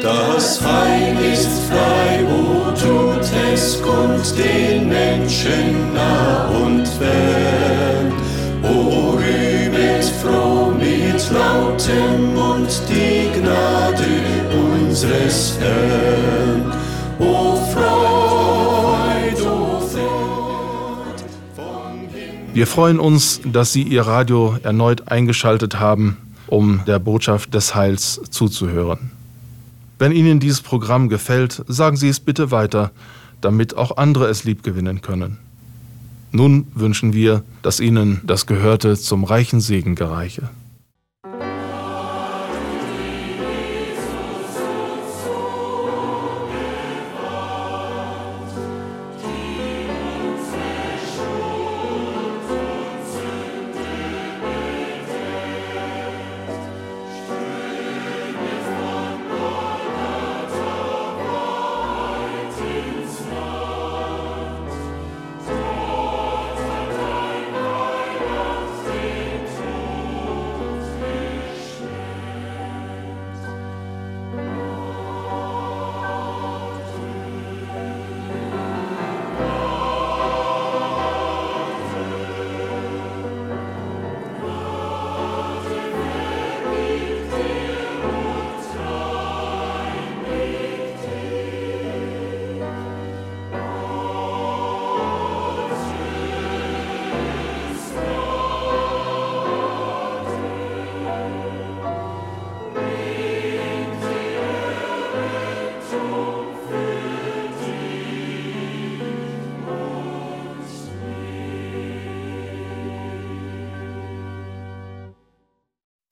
Das Heil ist frei, wo tut es, kommt den Menschen nah und fern. O rühmet froh mit lautem Mund die Gnade unseres Herrn. O Freud, o Freud vom. Wir freuen uns, dass Sie Ihr Radio erneut eingeschaltet haben, um der Botschaft des Heils zuzuhören. Wenn Ihnen dieses Programm gefällt, sagen Sie es bitte weiter, damit auch andere es liebgewinnen können. Nun wünschen wir, dass Ihnen das Gehörte zum reichen Segen gereiche.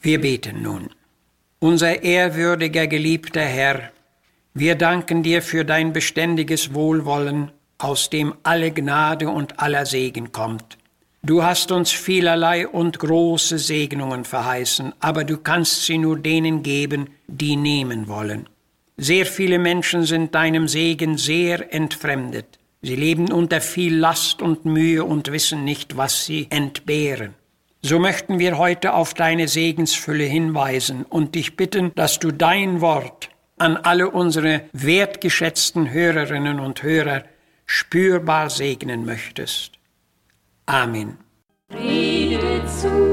Wir beten nun. Unser ehrwürdiger, geliebter Herr, wir danken dir für dein beständiges Wohlwollen, aus dem alle Gnade und aller Segen kommt. Du hast uns vielerlei und große Segnungen verheißen, aber du kannst sie nur denen geben, die nehmen wollen. Sehr viele Menschen sind deinem Segen sehr entfremdet. Sie leben unter viel Last und Mühe und wissen nicht, was sie entbehren. So möchten wir heute auf deine Segensfülle hinweisen und dich bitten, dass du dein Wort an alle unsere wertgeschätzten Hörerinnen und Hörer spürbar segnen möchtest. Amen. Rede zu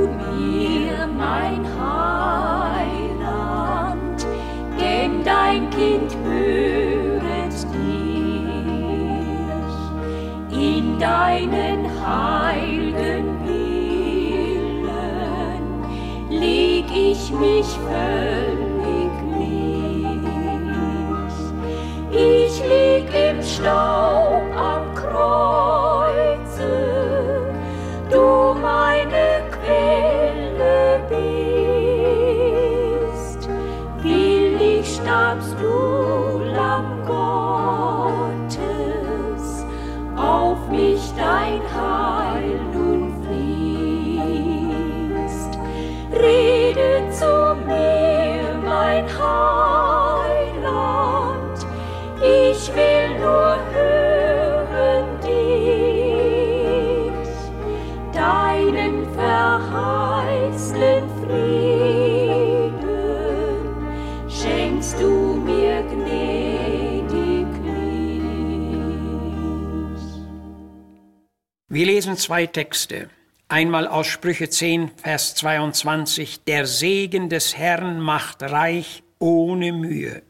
Zwei Texte. Einmal aus Sprüche 10, Vers 22, der Segen des Herrn macht reich ohne Mühe.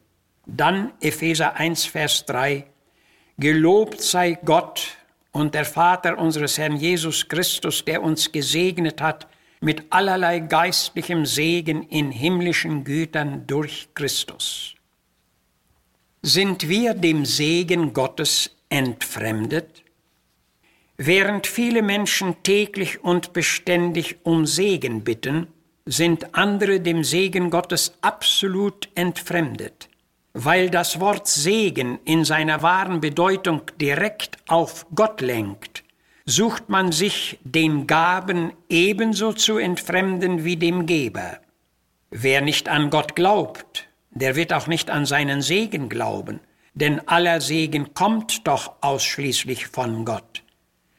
Dann Epheser 1, Vers 3, Gelobt sei Gott und der Vater unseres Herrn Jesus Christus, der uns gesegnet hat mit allerlei geistlichem Segen in himmlischen Gütern durch Christus. Sind wir dem Segen Gottes entfremdet? Während viele Menschen täglich und beständig um Segen bitten, sind andere dem Segen Gottes absolut entfremdet. Weil das Wort Segen in seiner wahren Bedeutung direkt auf Gott lenkt, sucht man sich den Gaben ebenso zu entfremden wie dem Geber. Wer nicht an Gott glaubt, der wird auch nicht an seinen Segen glauben, denn aller Segen kommt doch ausschließlich von Gott.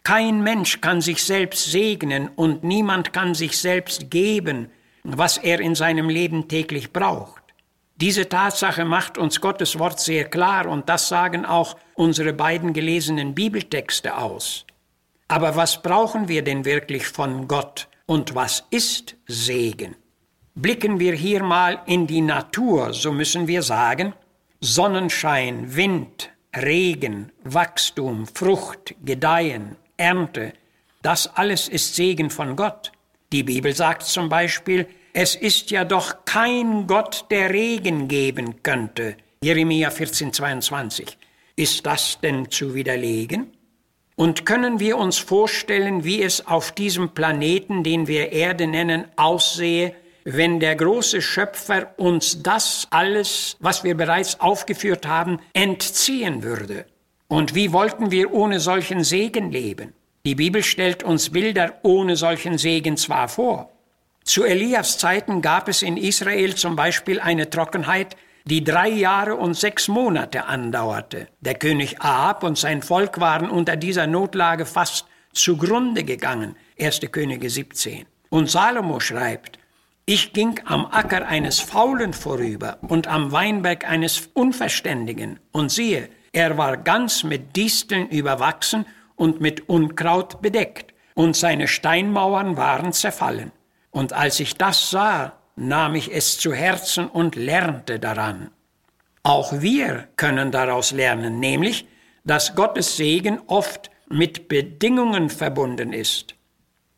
Kein Mensch kann sich selbst segnen und niemand kann sich selbst geben, was er in seinem Leben täglich braucht. Diese Tatsache macht uns Gottes Wort sehr klar und das sagen auch unsere beiden gelesenen Bibeltexte aus. Aber was brauchen wir denn wirklich von Gott und was ist Segen? Blicken wir hier mal in die Natur, so müssen wir sagen, Sonnenschein, Wind, Regen, Wachstum, Frucht, Gedeihen, Ernte, das alles ist Segen von Gott. Die Bibel sagt zum Beispiel, es ist ja doch kein Gott, der Regen geben könnte. Jeremia 14, 22. Ist das denn zu widerlegen? Und können wir uns vorstellen, wie es auf diesem Planeten, den wir Erde nennen, aussehe, wenn der große Schöpfer uns das alles, was wir bereits aufgeführt haben, entziehen würde? Und wie wollten wir ohne solchen Segen leben? Die Bibel stellt uns Bilder ohne solchen Segen zwar vor, zu Elias Zeiten gab es in Israel zum Beispiel eine Trockenheit, die drei Jahre und sechs Monate andauerte. Der König Ahab und sein Volk waren unter dieser Notlage fast zugrunde gegangen. 1. Könige 17. Und Salomo schreibt, ich ging am Acker eines Faulen vorüber und am Weinberg eines Unverständigen, und siehe, er war ganz mit Disteln überwachsen und mit Unkraut bedeckt, und seine Steinmauern waren zerfallen. Und als ich das sah, nahm ich es zu Herzen und lernte daran. Auch wir können daraus lernen, nämlich, dass Gottes Segen oft mit Bedingungen verbunden ist,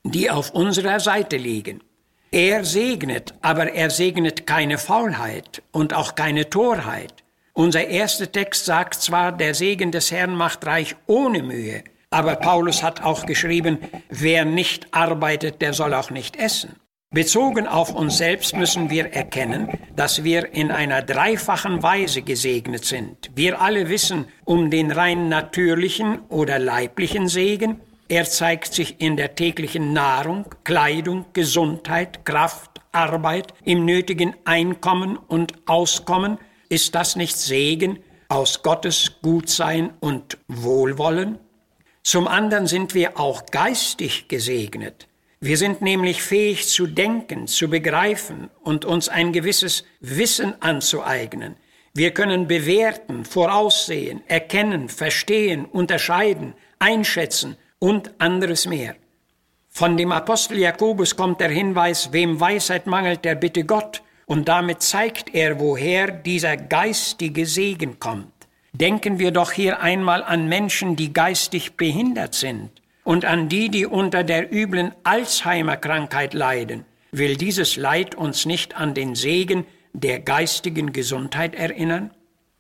die auf unserer Seite liegen. Er segnet, aber er segnet keine Faulheit und auch keine Torheit. Unser erster Text sagt zwar, der Segen des Herrn macht reich ohne Mühe, aber Paulus hat auch geschrieben, wer nicht arbeitet, der soll auch nicht essen. Bezogen auf uns selbst müssen wir erkennen, dass wir in einer dreifachen Weise gesegnet sind. Wir alle wissen um den rein natürlichen oder leiblichen Segen. Er zeigt sich in der täglichen Nahrung, Kleidung, Gesundheit, Kraft, Arbeit, im nötigen Einkommen und Auskommen. Ist das nicht Segen aus Gottes Gutsein und Wohlwollen? Zum anderen sind wir auch geistig gesegnet. Wir sind nämlich fähig zu denken, zu begreifen und uns ein gewisses Wissen anzueignen. Wir können bewerten, voraussehen, erkennen, verstehen, unterscheiden, einschätzen und anderes mehr. Von dem Apostel Jakobus kommt der Hinweis, wem Weisheit mangelt, der bitte Gott, und damit zeigt er, woher dieser geistige Segen kommt. Denken wir doch hier einmal an Menschen, die geistig behindert sind und an die, die unter der üblen Alzheimer-Krankheit leiden. Will dieses Leid uns nicht an den Segen der geistigen Gesundheit erinnern?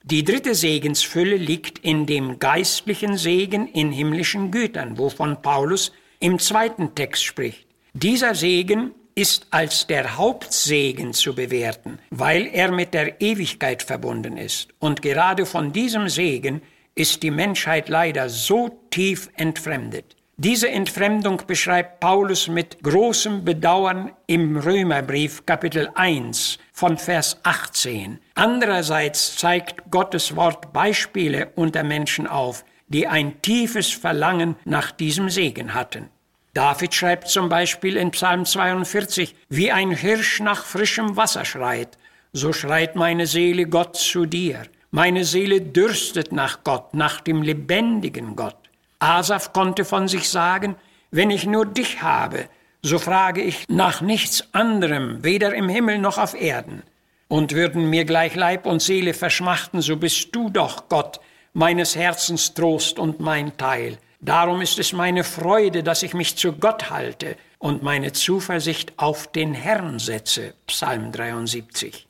Die dritte Segensfülle liegt in dem geistlichen Segen in himmlischen Gütern, wovon Paulus im zweiten Text spricht. Dieser Segen ist als der Hauptsegen zu bewerten, weil er mit der Ewigkeit verbunden ist. Und gerade von diesem Segen ist die Menschheit leider so tief entfremdet. Diese Entfremdung beschreibt Paulus mit großem Bedauern im Römerbrief Kapitel 1 von Vers 18. Andererseits zeigt Gottes Wort Beispiele unter Menschen auf, die ein tiefes Verlangen nach diesem Segen hatten. David schreibt zum Beispiel in Psalm 42, wie ein Hirsch nach frischem Wasser schreit, so schreit meine Seele Gott zu dir. Meine Seele dürstet nach Gott, nach dem lebendigen Gott. Asaf konnte von sich sagen, wenn ich nur dich habe, so frage ich nach nichts anderem, weder im Himmel noch auf Erden. Und würden mir gleich Leib und Seele verschmachten, so bist du doch Gott, meines Herzens Trost und mein Teil. Darum ist es meine Freude, dass ich mich zu Gott halte und meine Zuversicht auf den Herrn setze. Psalm 73.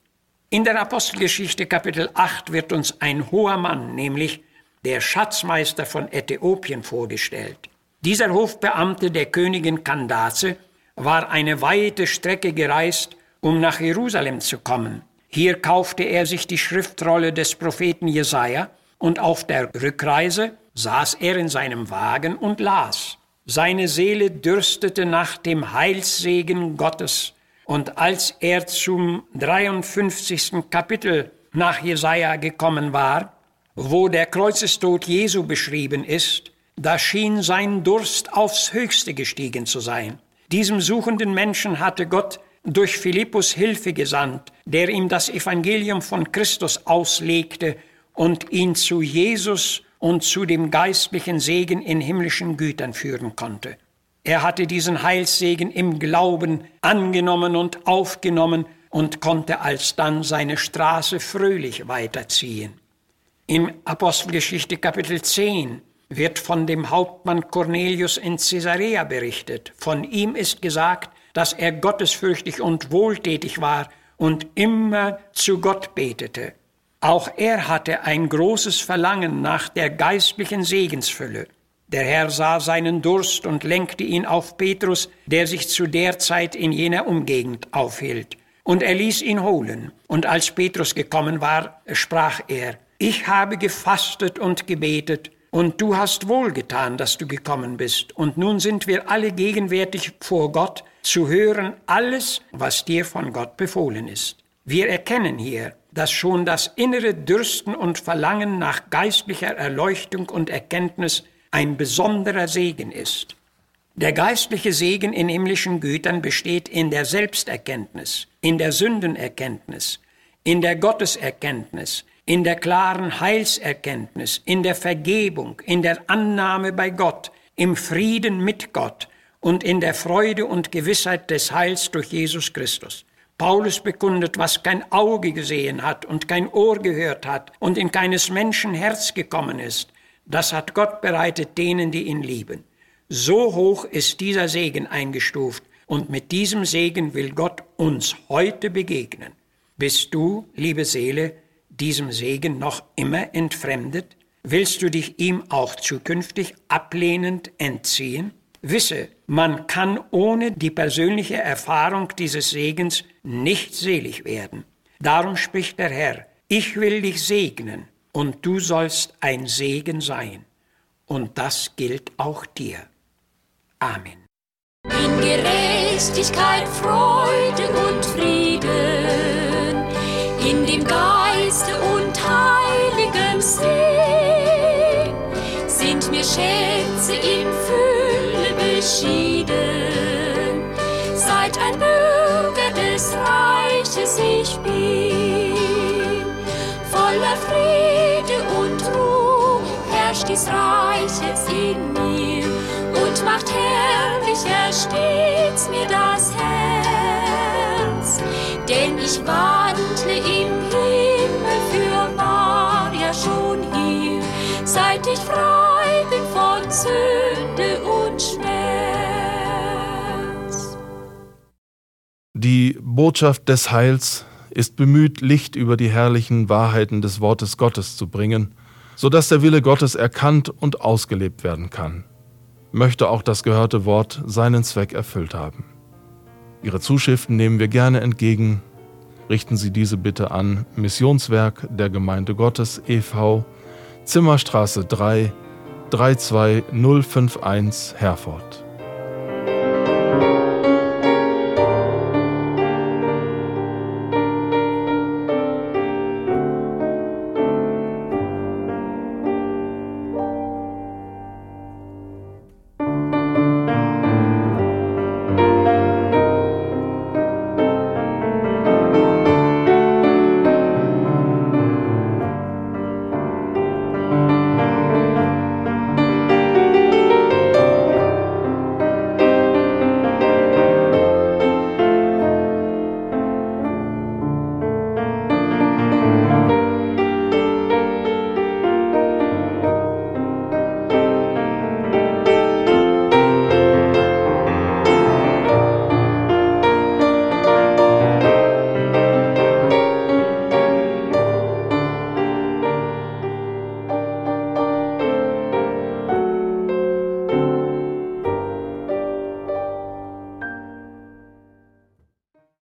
In der Apostelgeschichte Kapitel 8 wird uns ein hoher Mann, nämlich der Schatzmeister von Äthiopien, vorgestellt. Dieser Hofbeamte der Königin Kandace war eine weite Strecke gereist, um nach Jerusalem zu kommen. Hier kaufte er sich die Schriftrolle des Propheten Jesaja und auf der Rückreise saß er in seinem Wagen und las. Seine Seele dürstete nach dem Heilssegen Gottes. Und als er zum 53. Kapitel nach Jesaja gekommen war, wo der Kreuzestod Jesu beschrieben ist, da schien sein Durst aufs höchste gestiegen zu sein. Diesem suchenden Menschen hatte Gott durch Philippus Hilfe gesandt, der ihm das Evangelium von Christus auslegte und ihn zu Jesus und zu dem geistlichen Segen in himmlischen Gütern führen konnte. Er hatte diesen Heilssegen im Glauben angenommen und aufgenommen und konnte alsdann seine Straße fröhlich weiterziehen. In Apostelgeschichte Kapitel 10 wird von dem Hauptmann Cornelius in Caesarea berichtet. Von ihm ist gesagt, dass er gottesfürchtig und wohltätig war und immer zu Gott betete. Auch er hatte ein großes Verlangen nach der geistlichen Segensfülle. Der Herr sah seinen Durst und lenkte ihn auf Petrus, der sich zu der Zeit in jener Umgegend aufhielt. Und er ließ ihn holen. Und als Petrus gekommen war, sprach er, ich habe gefastet und gebetet, und du hast wohlgetan, dass du gekommen bist. Und nun sind wir alle gegenwärtig vor Gott, zu hören alles, was dir von Gott befohlen ist. Wir erkennen hier, dass schon das innere Dürsten und Verlangen nach geistlicher Erleuchtung und Erkenntnis ein besonderer Segen ist. Der geistliche Segen in himmlischen Gütern besteht in der Selbsterkenntnis, in der Sündenerkenntnis, in der Gotteserkenntnis, in der klaren Heilserkenntnis, in der Vergebung, in der Annahme bei Gott, im Frieden mit Gott und in der Freude und Gewissheit des Heils durch Jesus Christus. Paulus bekundet, was kein Auge gesehen hat und kein Ohr gehört hat und in keines Menschen Herz gekommen ist, das hat Gott bereitet denen, die ihn lieben. So hoch ist dieser Segen eingestuft und mit diesem Segen will Gott uns heute begegnen. Bist du, liebe Seele, diesem Segen noch immer entfremdet? Willst du dich ihm auch zukünftig ablehnend entziehen? Wisse, man kann ohne die persönliche Erfahrung dieses Segens nicht selig werden. Darum spricht der Herr, ich will dich segnen und du sollst ein Segen sein. Und das gilt auch dir. Amen. In Gerechtigkeit, Freude und Frieden, in dem Geiste und heiligem Sinn, sind mir Schätze in Fülle beschieden, seit ein Bürger des Reiches ich bin, voller Friede und Ruhe herrscht dies Reich jetzt in mir. Und macht herrlicher stets mir das Herz. Denn ich wandle Botschaft des Heils ist bemüht, Licht über die herrlichen Wahrheiten des Wortes Gottes zu bringen, so dass der Wille Gottes erkannt und ausgelebt werden kann. Möchte auch das gehörte Wort seinen Zweck erfüllt haben. Ihre Zuschriften nehmen wir gerne entgegen. Richten Sie diese bitte an Missionswerk der Gemeinde Gottes e.V., Zimmerstraße 3, 32051 Herford.